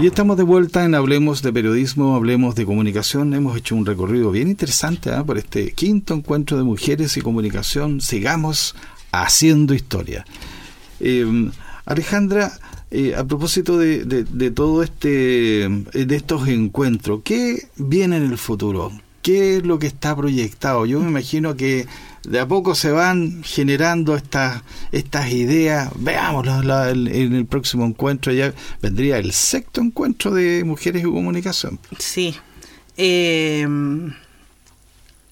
Y estamos de vuelta en Hablemos de Periodismo, Hablemos de Comunicación. Hemos hecho un recorrido bien interesante ¿ah? por este quinto encuentro de mujeres y comunicación. Sigamos haciendo historia. Eh, Alejandra, eh, a propósito de, de, todo este, de estos encuentros, ¿qué viene en el futuro? ¿qué es lo que está proyectado? Yo me imagino que de a poco se van generando estas estas ideas. Veamos en el próximo encuentro, ya vendría el sexto encuentro de mujeres y comunicación. Sí. Eh,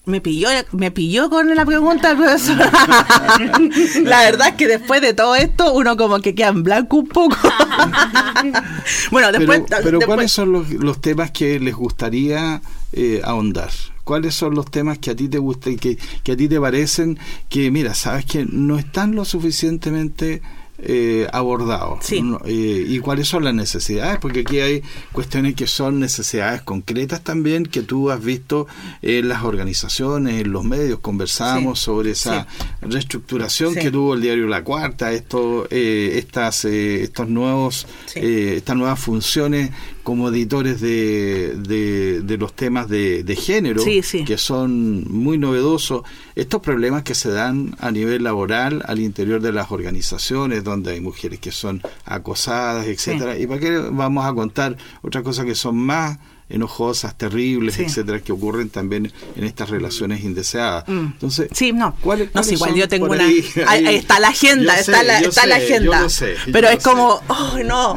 me pilló, me pilló con la pregunta, profesor. la verdad es que después de todo esto, uno como que queda en blanco un poco. bueno, después. Pero, ¿cuáles son los, temas que les gustaría eh, ahondar? ¿Cuáles son los temas que a ti te gustan y que, que a ti te parecen que, mira, sabes que no están lo suficientemente eh, abordado eh, y cuáles son las necesidades porque aquí hay cuestiones que son necesidades concretas también que tú has visto en las organizaciones en los medios. Conversamos sobre esa reestructuración que tuvo el diario La Cuarta esto eh, estas eh, estos nuevos estas nuevas funciones como editores de, de, los temas de, de género, que son muy novedosos, estos problemas que se dan a nivel laboral al interior de las organizaciones, donde hay mujeres que son acosadas, etcétera. ¿Y para qué vamos a contar otras cosas que son más enojosas, terribles, etcétera, que ocurren también en estas relaciones indeseadas. Mm. Entonces, sí, no, no sé, igual yo tengo una ahí, está la agenda, está la, está la agenda. pero es como, oh, no,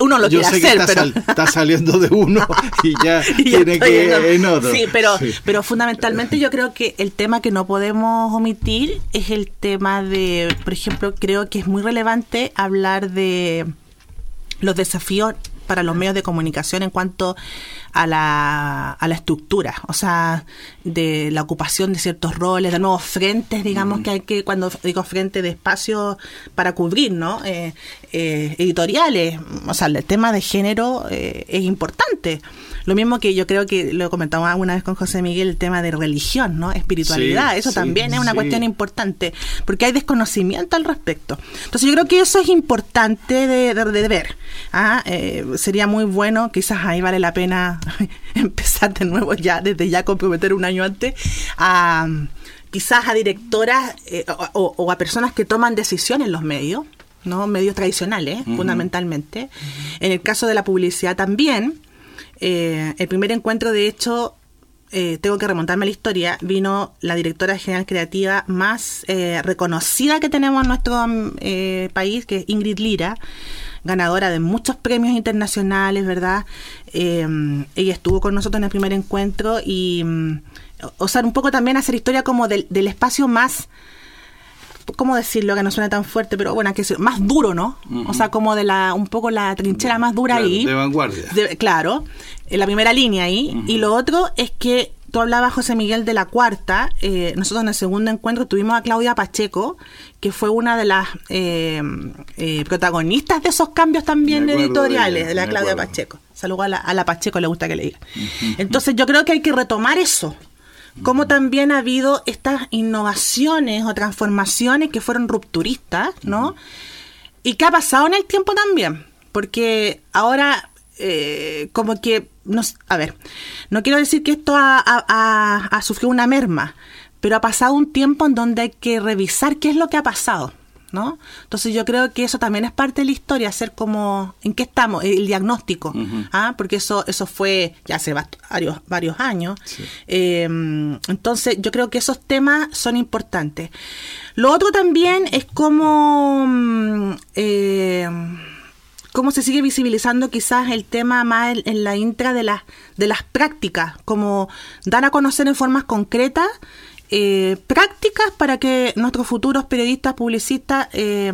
uno lo quiere hacer, pero está saliendo de uno y ya tiene que ir en otro. Sí, pero pero fundamentalmente yo creo que el tema que no podemos omitir es el tema de, por ejemplo, creo que es muy relevante hablar de los desafíos para los medios de comunicación en cuanto a la, a la estructura, o sea, de la ocupación de ciertos roles, de nuevos frentes, digamos, que hay que, cuando digo frente de espacio para cubrir, ¿no? Eh, eh, editoriales, o sea, el tema de género eh, es importante. Lo mismo que yo creo que lo comentamos alguna vez con José Miguel, el tema de religión, ¿no? Espiritualidad, eso también es una cuestión importante, porque hay desconocimiento al respecto. Entonces yo creo que eso es importante de, de, ver. ¿ah? sería muy bueno, quizás ahí vale la pena empezar de nuevo ya, desde ya comprometer un año antes, a quizás a directoras eh, o, a personas que toman decisiones en los medios, ¿no? medios tradicionales, fundamentalmente. En el caso de la publicidad también, eh, el primer encuentro, de hecho, eh, tengo que remontarme a la historia, vino la directora general creativa más reconocida que tenemos en nuestro país, que es Ingrid Lira, ganadora de muchos premios internacionales, ¿verdad? Eh, ella estuvo con nosotros en el primer encuentro y, mm, o sea, un poco también hacer historia como del, espacio más, ¿cómo decirlo? Que no suena tan fuerte, pero bueno, que más duro, ¿no? O sea, como de la, un poco la trinchera más dura ahí. De vanguardia. claro, en la primera línea ahí. Y lo otro es que tú hablabas, José Miguel, de la cuarta. Eh, nosotros en el segundo encuentro tuvimos a Claudia Pacheco, que fue una de las eh, eh, protagonistas de esos cambios también editoriales, de, la Claudia Pacheco. Saludos a la, Pacheco, le gusta que le diga. Entonces yo creo que hay que retomar eso. Como también ha habido estas innovaciones o transformaciones que fueron rupturistas, ¿no? Y que ha pasado en el tiempo también. Porque ahora eh, como que, no, a ver, no quiero decir que esto ha, sufrido una merma, pero ha pasado un tiempo en donde hay que revisar qué es lo que ha pasado. ¿No? Entonces yo creo que eso también es parte de la historia, hacer como en qué estamos, el diagnóstico, ¿ah? porque eso eso fue ya hace varios, varios años. Em, entonces yo creo que esos temas son importantes. Lo otro también es como... Mm, eh, cómo se sigue visibilizando quizás el tema más en, la intra de las, de las prácticas, como dar a conocer en formas concretas eh, prácticas para que nuestros futuros periodistas, publicistas, eh,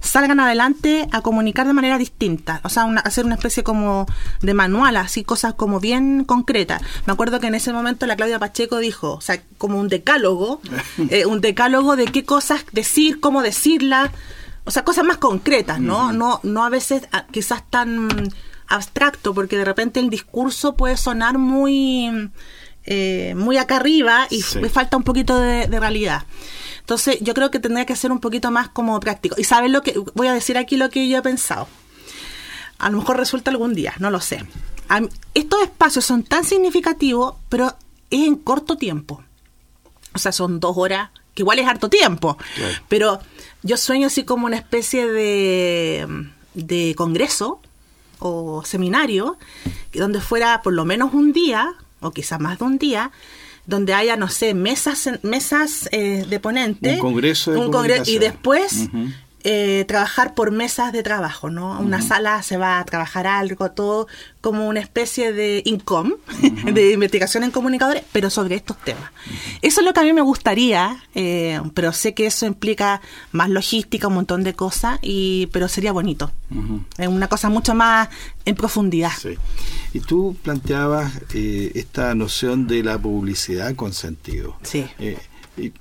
salgan adelante a comunicar de manera distinta, o sea, hacer una especie como de manual, así cosas como bien concretas. Me acuerdo que en ese momento la Claudia Pacheco dijo, o sea, como un decálogo, eh, un decálogo de qué cosas decir, cómo decirlas, o sea, cosas más concretas, ¿no? No, no a veces ah, quizás tan abstracto, porque de repente el discurso puede sonar muy, eh, muy acá arriba y me falta un poquito de, realidad. Entonces, yo creo que tendría que ser un poquito más como práctico. Y sabes lo que voy a decir aquí lo que yo he pensado. A lo mejor resulta algún día, no lo sé. estos espacios son tan significativos, pero es en corto tiempo. O sea, son dos horas, que igual es harto tiempo. Pero yo sueño así como una especie de, de congreso o seminario donde fuera por lo menos un día o quizás más de un día, donde haya, no sé, mesas, mesas eh, de ponente. Un congreso de un congreso Y después. Eh, trabajar por mesas de trabajo, ¿no? Una sala se va a trabajar algo, todo como una especie de INCOM, de investigación en comunicadores, pero sobre estos temas. Eso es lo que a mí me gustaría, eh, pero sé que eso implica más logística, un montón de cosas, y pero sería bonito. Es una cosa mucho más en profundidad. Sí. Y tú planteabas eh, esta noción de la publicidad con sentido. Sí. Y,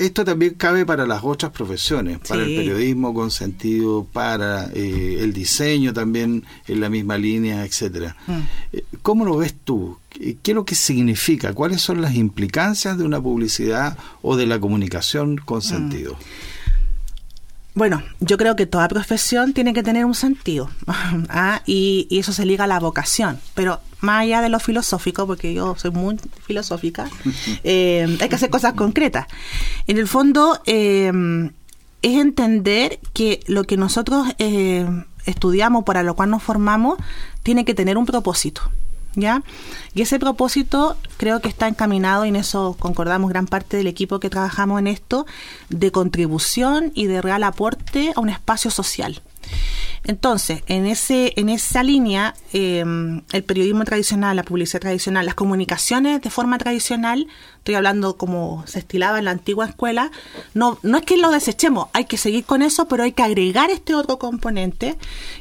esto también cabe para las otras profesiones, para el periodismo con sentido, para eh, el diseño también en la misma línea, etcétera. Mm. Eh, ¿Cómo lo ves tú? ¿Qué qué es lo que significa? ¿Cuáles son las implicancias de una publicidad o de la comunicación Mm. con sentido? Bueno, yo creo que toda profesión tiene que tener un sentido ¿ah? y, y eso se liga a la vocación, pero más allá de lo filosófico, porque yo soy muy filosófica, eh, hay que hacer cosas concretas. En el fondo eh, es entender que lo que nosotros eh, estudiamos, para lo cual nos formamos, tiene que tener un propósito. ¿Ya? Y ese propósito creo que está encaminado, y en eso concordamos gran parte del equipo que trabajamos en esto, de contribución y de real aporte a un espacio social. Entonces, en ese, en esa línea, eh, el periodismo tradicional, la publicidad tradicional, las comunicaciones de forma tradicional, estoy hablando como se estilaba en la antigua escuela, no, no es que lo desechemos, hay que seguir con eso, pero hay que agregar este otro componente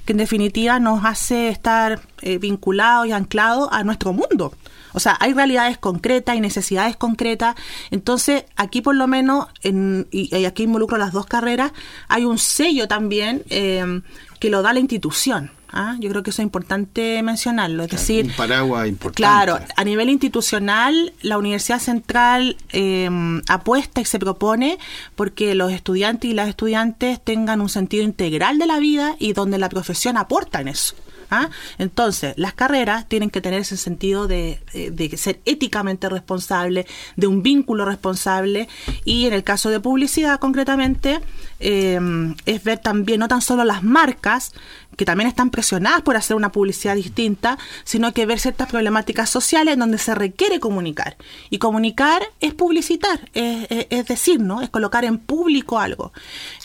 que en definitiva nos hace estar eh, vinculados y anclados a nuestro mundo. O sea, hay realidades concretas y necesidades concretas. Entonces, aquí por lo menos, en, y, y aquí involucro las dos carreras, hay un sello también eh, que lo da la institución. ¿ah? Yo creo que eso es importante mencionarlo. Es decir, un paraguas importante. Claro, a nivel institucional, la Universidad Central eh, apuesta y se propone porque los estudiantes y las estudiantes tengan un sentido integral de la vida y donde la profesión aporta en eso. ¿Ah? Entonces, las carreras tienen que tener ese sentido de, de ser éticamente responsable, de un vínculo responsable y en el caso de publicidad concretamente eh, es ver también no tan solo las marcas que también están presionadas por hacer una publicidad distinta, sino que ver ciertas problemáticas sociales donde se requiere comunicar. Y comunicar es publicitar, es, es- es decir, ¿no? Es colocar en público algo.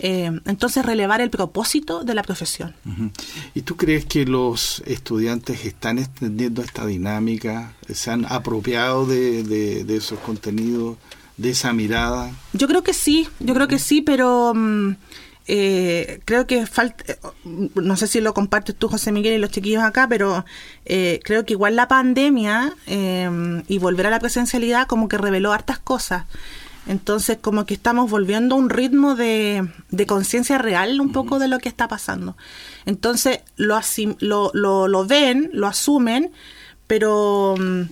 Eh, entonces, relevar el propósito de la profesión. ¿Y tú crees que los estudiantes están extendiendo esta dinámica? ¿Se han apropiado de, de- de esos contenidos, de esa mirada? Yo creo que sí, yo creo que sí, pero mm, eh, creo que falta, eh, no sé si lo compartes tú, José Miguel, y los chiquillos acá, pero eh, creo que igual la pandemia eh, y volver a la presencialidad como que reveló hartas cosas. Entonces, como que estamos volviendo a un ritmo de, de conciencia real un poco de lo que está pasando. Entonces, lo, asim- lo, lo, lo ven, lo asumen, pero mm,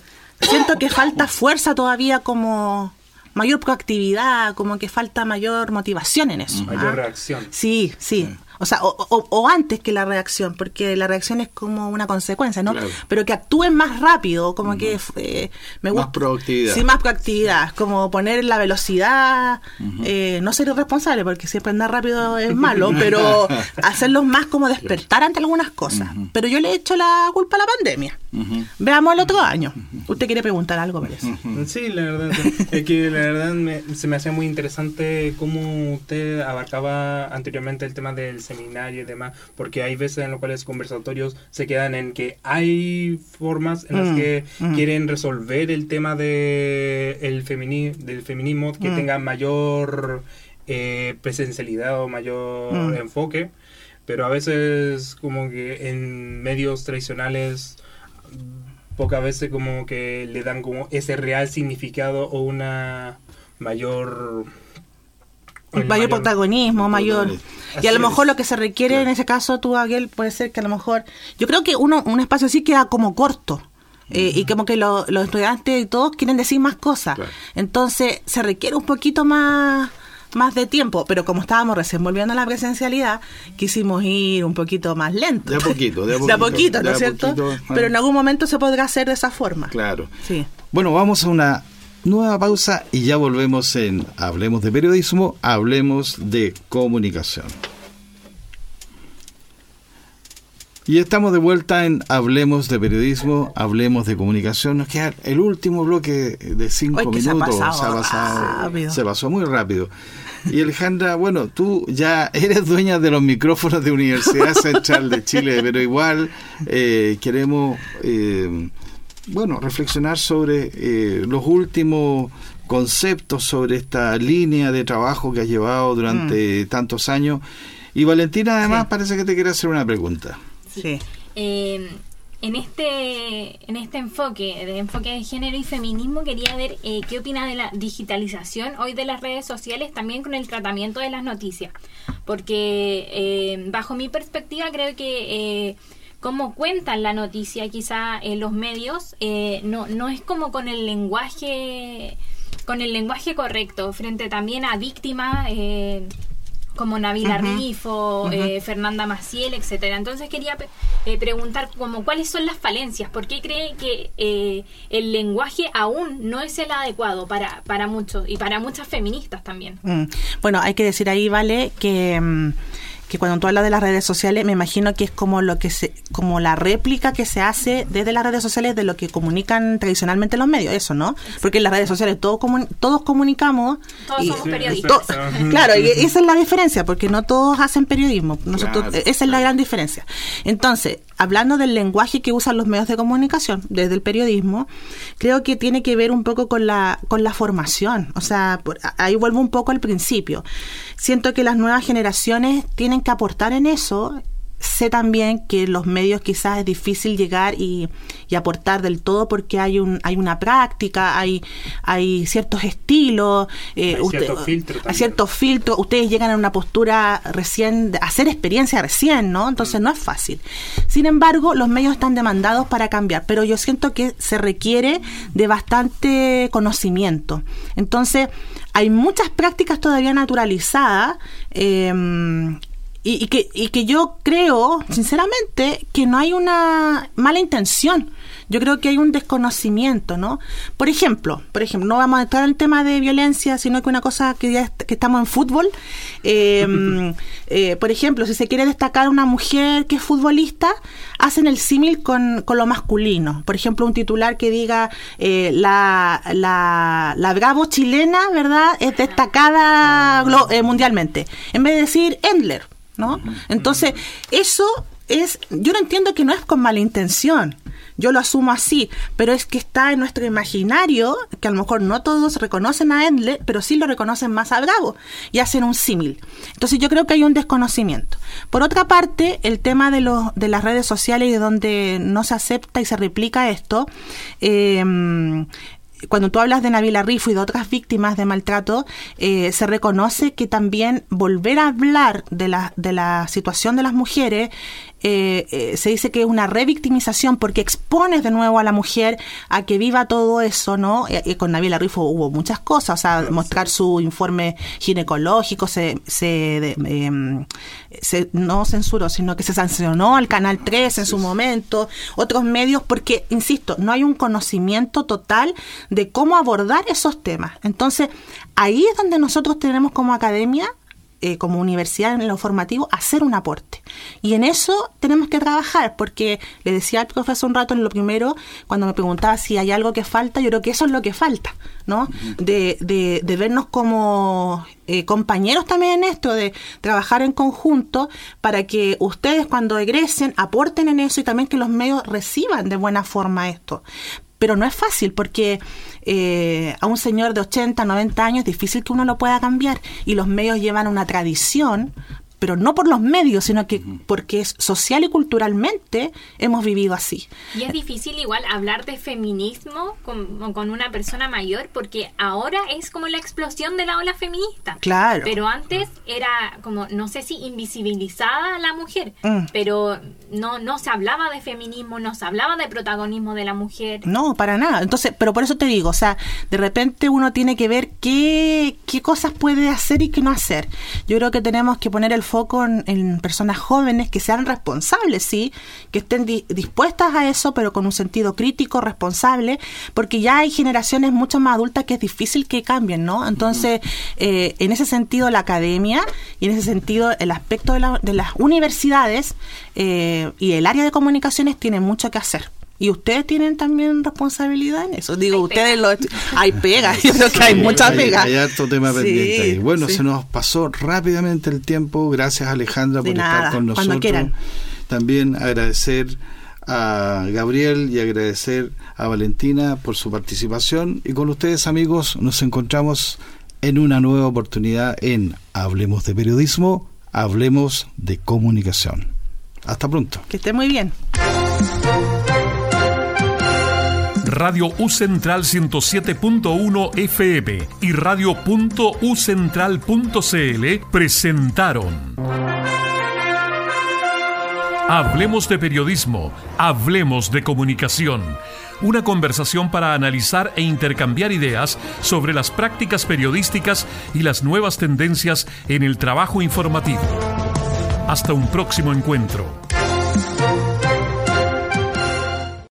siento que falta fuerza todavía como mayor proactividad, como que falta mayor motivación en eso. Mayor ¿ah? reacción. Sí, sí. O sea, o, o- o antes que la reacción, porque la reacción es como una consecuencia, ¿no? Claro. Pero que actúen más rápido, como que eh, me Más gusta. proactividad. Sí, más proactividad, como poner la velocidad, eh, no ser irresponsable, porque siempre andar rápido es malo, pero hacerlos más como despertar ante algunas cosas. Pero yo le he hecho la culpa a la pandemia. Veamos el otro año. Usted quiere preguntar algo, parece. Sí, la verdad. Es que la verdad me- se me hacía muy interesante cómo usted abarcaba anteriormente el tema del y demás, porque hay veces en los cuales conversatorios se quedan en que hay formas en las Mm, que mm. quieren resolver el tema de el femini- del feminismo que Mm. tenga mayor eh, presencialidad o mayor enfoque, pero a veces como que en medios tradicionales pocas veces como que le dan como ese real significado o una mayor Mayor protagonismo, mayor... Y a lo mejor es. lo que se requiere en ese caso, tú, Aguel, puede ser que a lo mejor... Yo creo que uno un espacio así queda como corto. eh, y como que lo- los estudiantes y todos quieren decir más cosas. Claro. Entonces se requiere un poquito más más de tiempo, pero como estábamos recién volviendo a la presencialidad, quisimos ir un poquito más lento. De a poquito, de a De a poquito, poquito, ¿no es cierto? poquito. Pero en algún momento se podrá hacer de esa forma. Claro. Sí. Bueno, vamos a una nueva pausa y ya volvemos en Hablemos de Periodismo, Hablemos de Comunicación. Y estamos de vuelta en Hablemos de Periodismo, Hablemos de Comunicación. Nos queda el último bloque de cinco minutos. Se ha, pasado, se pasó muy rápido. Y Alejandra, bueno, tú ya eres dueña de los micrófonos de Universidad Central de Chile, pero igual eh, queremos, eh, bueno, reflexionar sobre eh, los últimos conceptos sobre esta línea de trabajo que has llevado durante mm. tantos años. Y Valentina, además, parece que te quiere hacer una pregunta. Sí. Eh, en este, en este enfoque, de enfoque de género y feminismo, quería ver eh, qué opina de la digitalización hoy de las redes sociales, también con el tratamiento de las noticias. Porque eh, bajo mi perspectiva creo que eh, cómo cuentan la noticia quizá en los medios no, no es como con el lenguaje con el lenguaje correcto frente también a víctimas como Navila Rifo, eh, Fernanda Maciel, etcétera. Entonces quería eh, preguntar como cuáles son las falencias, por qué cree que eh, el lenguaje aún no es el adecuado para, para muchos y para muchas feministas también. Mm. Bueno, hay que decir ahí, vale, que mm, que cuando tú hablas de las redes sociales, me imagino que es como lo que se, como la réplica que se hace desde las redes sociales de lo que comunican tradicionalmente los medios, eso, ¿no? Porque en las redes sociales todos todos comunicamos. Todos somos periodistas. claro, y esa es la diferencia, porque no todos hacen periodismo. Nosotros, esa es la gran diferencia. Entonces, hablando del lenguaje que usan los medios de comunicación desde el periodismo, creo que tiene que ver un poco con la, con la formación. O sea, ahí vuelvo un poco al principio. Siento que las nuevas generaciones tienen que aportar en eso sé también que los medios quizás es difícil llegar y, aportar del todo porque hay un hay una práctica, hay hay ciertos estilos, eh, hay ciertos filtros. Ustedes llegan a una postura recién, hacer experiencia recién, ¿no? Entonces mm. no es fácil. Sin embargo, los medios están demandados para cambiar, pero yo siento que se requiere de bastante conocimiento. Entonces, hay muchas prácticas todavía naturalizadas. Eh, y, que, y que yo creo, sinceramente, que no hay una mala intención. Yo creo que hay un desconocimiento, ¿no? Por ejemplo, por ejemplo, no vamos a entrar en el tema de violencia, sino que una cosa que ya que estamos en fútbol. Em, eh, por ejemplo, si se quiere destacar una mujer que es futbolista, hacen el símil con, con, lo masculino. Por ejemplo, un titular que diga eh, la, la, la bravo chilena, ¿verdad? Es destacada eh, mundialmente. En vez de decir Endler ¿no? Entonces, eso es, yo no entiendo que no es con mala intención, yo lo asumo así, pero es que está en nuestro imaginario, que a lo mejor no todos reconocen a Endle, pero sí lo reconocen más a Bravo y hacen un símil. Entonces yo creo que hay un desconocimiento. Por otra parte, el tema de, los, de las redes sociales y de donde no se acepta y se replica esto, eh, cuando tú hablas de Nabila Rifo y de otras víctimas de maltrato, eh, se reconoce que también volver a hablar de la, de la situación de las mujeres eh, eh, se dice que es una revictimización porque expones de nuevo a la mujer a que viva todo eso, ¿no? Y, con Nabila Rifo hubo muchas cosas, o sea, mostrar su informe ginecológico, se, se, em, se, no censuró, sino que se sancionó al Canal 3 en su momento, otros medios, porque, insisto, no hay un conocimiento total de cómo abordar esos temas. Entonces, ahí es donde nosotros tenemos como academia eh, como universidad en lo formativo hacer un aporte. Y en eso tenemos que trabajar, porque le decía al profesor un rato en lo primero, cuando me preguntaba si hay algo que falta, yo creo que eso es lo que falta, ¿no? De, de, vernos como eh, compañeros también en esto, de trabajar en conjunto para que ustedes cuando egresen aporten en eso y también que los medios reciban de buena forma esto pero no es fácil porque eh, a un señor de 80, 90 años es difícil que uno lo pueda cambiar. Y los medios llevan una tradición pero no por los medios, sino que porque es social y culturalmente hemos vivido así. Y es difícil igual hablar de feminismo con, con, una persona mayor porque ahora es como la explosión de la ola feminista. Claro. Pero antes era como, no sé si invisibilizada la mujer, mm. pero no, no se hablaba de feminismo, no se hablaba de protagonismo de la mujer. No, para nada. Entonces, pero por eso te digo, o sea, de repente uno tiene que ver qué, qué cosas puede hacer y qué no hacer. Yo creo que tenemos que poner el foco en, personas jóvenes que sean responsables, sí, que estén dispuestas a eso, pero con un sentido crítico, responsable, porque ya hay generaciones mucho más adultas que es difícil que cambien, ¿no? Entonces, eh, en ese sentido, la academia y en ese sentido, el aspecto de, las universidades eh, y el área de comunicaciones tiene mucho que hacer. Y ustedes tienen también responsabilidad en eso. Digo, ustedes lo hay pega, yo creo que hay mucha pega. Hay, harto tema pendiente ahí. Bueno, se nos pasó rápidamente el tiempo. Gracias Alejandra por estar con nosotros. Cuando quieran. También agradecer a Gabriel y agradecer a Valentina por su participación. Y con ustedes, amigos, nos encontramos en una nueva oportunidad en Hablemos de Periodismo, Hablemos de Comunicación. Hasta pronto. Que esté muy bien. Radio U Central 107.1 FM y radio.ucentral.cl presentaron Hablemos de periodismo, hablemos de comunicación. Una conversación para analizar e intercambiar ideas sobre las prácticas periodísticas y las nuevas tendencias en el trabajo informativo. Hasta un próximo encuentro.